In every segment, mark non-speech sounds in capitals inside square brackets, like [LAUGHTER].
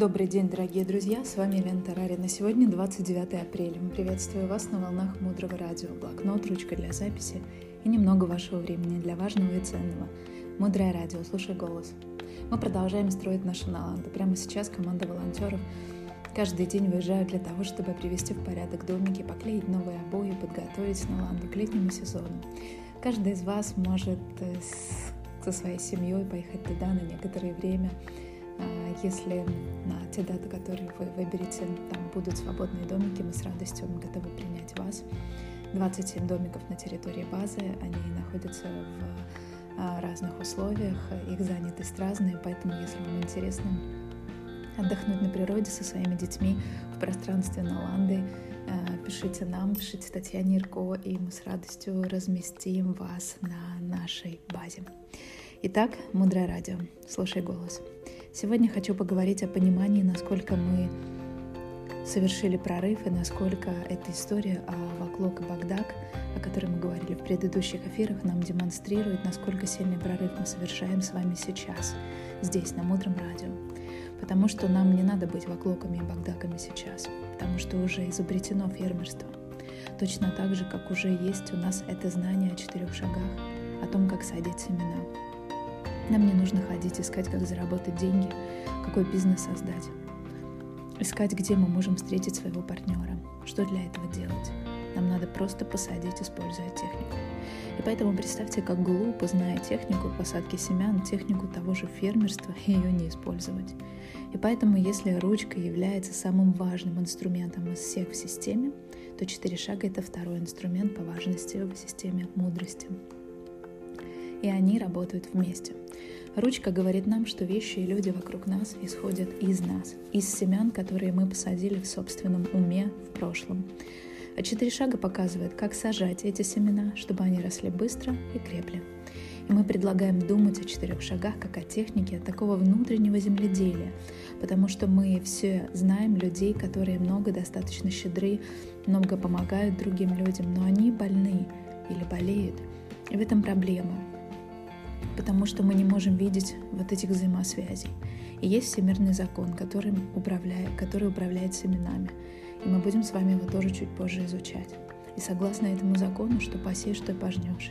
Добрый день, дорогие друзья, с вами Лена Тарарина. Сегодня 29 апреля. Мы приветствуем вас на волнах Мудрого Радио. Блокнот, ручка для записи и немного вашего времени для важного и ценного. Мудрое Радио, слушай голос. Мы продолжаем строить наши наланды. Прямо сейчас команда волонтеров каждый день выезжают для того, чтобы привести в порядок домики, поклеить новые обои, подготовить наланду к летнему сезону. Каждый из вас может э, со своей семьей поехать туда на некоторое время, если на те даты, которые вы выберете, там будут свободные домики, мы с радостью готовы принять вас. 27 домиков на территории базы, они находятся в а, разных условиях, их занятость разная, поэтому если вам интересно отдохнуть на природе со своими детьми в пространстве Наланды, а, пишите нам, пишите Татьяне Ирко, и мы с радостью разместим вас на нашей базе. Итак, Мудрое радио. Слушай голос. Сегодня хочу поговорить о понимании, насколько мы совершили прорыв и насколько эта история о Ваклок и Багдак, о которой мы говорили в предыдущих эфирах, нам демонстрирует, насколько сильный прорыв мы совершаем с вами сейчас, здесь, на Мудром радио. Потому что нам не надо быть Ваклоками и Багдаками сейчас, потому что уже изобретено фермерство. Точно так же, как уже есть у нас это знание о четырех шагах, о том, как садить семена, нам не нужно ходить искать, как заработать деньги, какой бизнес создать. Искать, где мы можем встретить своего партнера. Что для этого делать? Нам надо просто посадить, используя технику. И поэтому представьте, как глупо, зная технику посадки семян, технику того же фермерства, [LAUGHS] ее не использовать. И поэтому, если ручка является самым важным инструментом из всех в системе, то четыре шага — это второй инструмент по важности в системе мудрости. И они работают вместе. Ручка говорит нам, что вещи и люди вокруг нас исходят из нас, из семян, которые мы посадили в собственном уме в прошлом. А четыре шага показывают, как сажать эти семена, чтобы они росли быстро и крепли. И мы предлагаем думать о четырех шагах как о технике такого внутреннего земледелия, потому что мы все знаем людей, которые много достаточно щедры, много помогают другим людям, но они больны или болеют. И в этом проблема потому что мы не можем видеть вот этих взаимосвязей. И есть всемирный закон, который управляет, который управляет семенами. И мы будем с вами его тоже чуть позже изучать. И согласно этому закону, что посеешь, что пожнешь.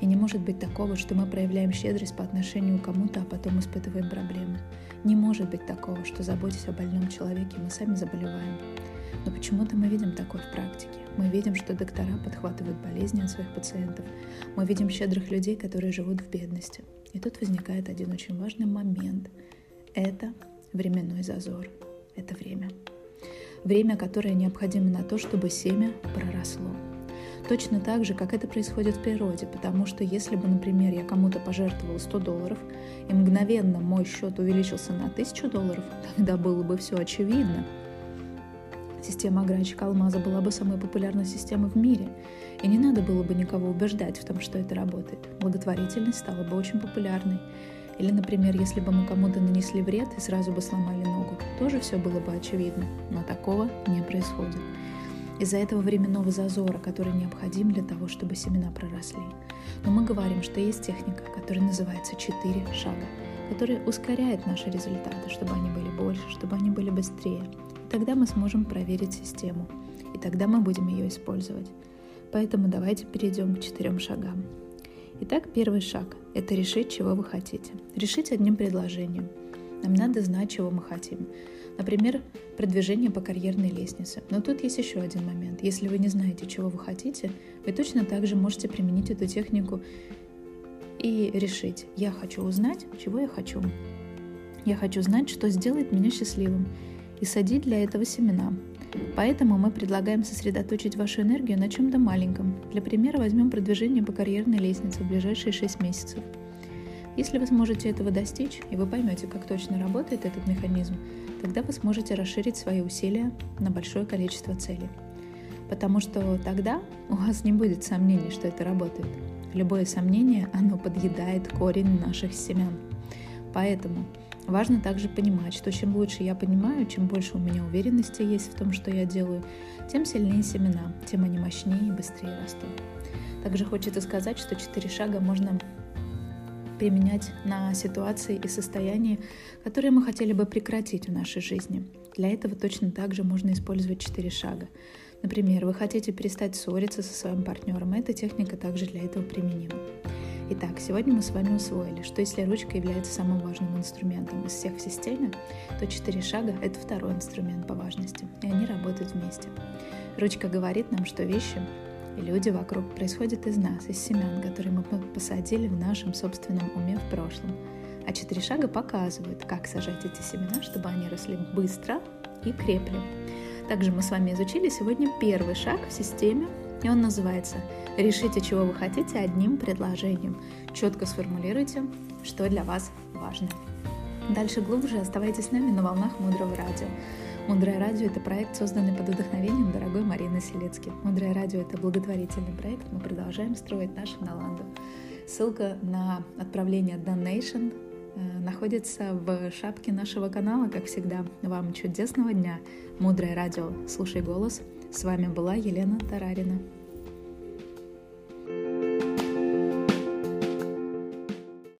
И не может быть такого, что мы проявляем щедрость по отношению к кому-то, а потом испытываем проблемы. Не может быть такого, что заботясь о больном человеке, мы сами заболеваем. Но почему-то мы видим такое в практике. Мы видим, что доктора подхватывают болезни от своих пациентов. Мы видим щедрых людей, которые живут в бедности. И тут возникает один очень важный момент. Это временной зазор. Это время. Время, которое необходимо на то, чтобы семя проросло. Точно так же, как это происходит в природе, потому что если бы, например, я кому-то пожертвовал 100 долларов, и мгновенно мой счет увеличился на 1000 долларов, [LAUGHS] тогда было бы все очевидно – Система ограничек алмаза была бы самой популярной системой в мире, и не надо было бы никого убеждать в том, что это работает. Благотворительность стала бы очень популярной. Или, например, если бы мы кому-то нанесли вред и сразу бы сломали ногу, тоже все было бы очевидно, но такого не происходит. Из-за этого временного зазора, который необходим для того, чтобы семена проросли. Но мы говорим, что есть техника, которая называется «четыре шага», которая ускоряет наши результаты, чтобы они были больше, чтобы они были быстрее тогда мы сможем проверить систему, и тогда мы будем ее использовать. Поэтому давайте перейдем к четырем шагам. Итак, первый шаг – это решить, чего вы хотите. Решить одним предложением. Нам надо знать, чего мы хотим. Например, продвижение по карьерной лестнице. Но тут есть еще один момент. Если вы не знаете, чего вы хотите, вы точно так же можете применить эту технику и решить, я хочу узнать, чего я хочу. Я хочу знать, что сделает меня счастливым и садить для этого семена. Поэтому мы предлагаем сосредоточить вашу энергию на чем-то маленьком. Для примера возьмем продвижение по карьерной лестнице в ближайшие 6 месяцев. Если вы сможете этого достичь, и вы поймете, как точно работает этот механизм, тогда вы сможете расширить свои усилия на большое количество целей. Потому что тогда у вас не будет сомнений, что это работает. Любое сомнение, оно подъедает корень наших семян. Поэтому Важно также понимать, что чем лучше я понимаю, чем больше у меня уверенности есть в том, что я делаю, тем сильнее семена, тем они мощнее и быстрее растут. Также хочется сказать, что четыре шага можно применять на ситуации и состояния, которые мы хотели бы прекратить в нашей жизни. Для этого точно так же можно использовать четыре шага. Например, вы хотите перестать ссориться со своим партнером, эта техника также для этого применима. Итак, сегодня мы с вами усвоили, что если ручка является самым важным инструментом из всех в системе, то четыре шага — это второй инструмент по важности, и они работают вместе. Ручка говорит нам, что вещи и люди вокруг происходят из нас, из семян, которые мы посадили в нашем собственном уме в прошлом. А четыре шага показывают, как сажать эти семена, чтобы они росли быстро и крепли. Также мы с вами изучили сегодня первый шаг в системе, и он называется «Решите, чего вы хотите одним предложением». Четко сформулируйте, что для вас важно. Дальше глубже оставайтесь с нами на волнах Мудрого Радио. Мудрое радио – это проект, созданный под вдохновением дорогой Марины Селецки. Мудрое радио – это благотворительный проект, мы продолжаем строить нашу Наланду. Ссылка на отправление Donation Э, находится в шапке нашего канала, как всегда. Вам чудесного дня. Мудрое радио. Слушай голос. С вами была Елена Тарарина.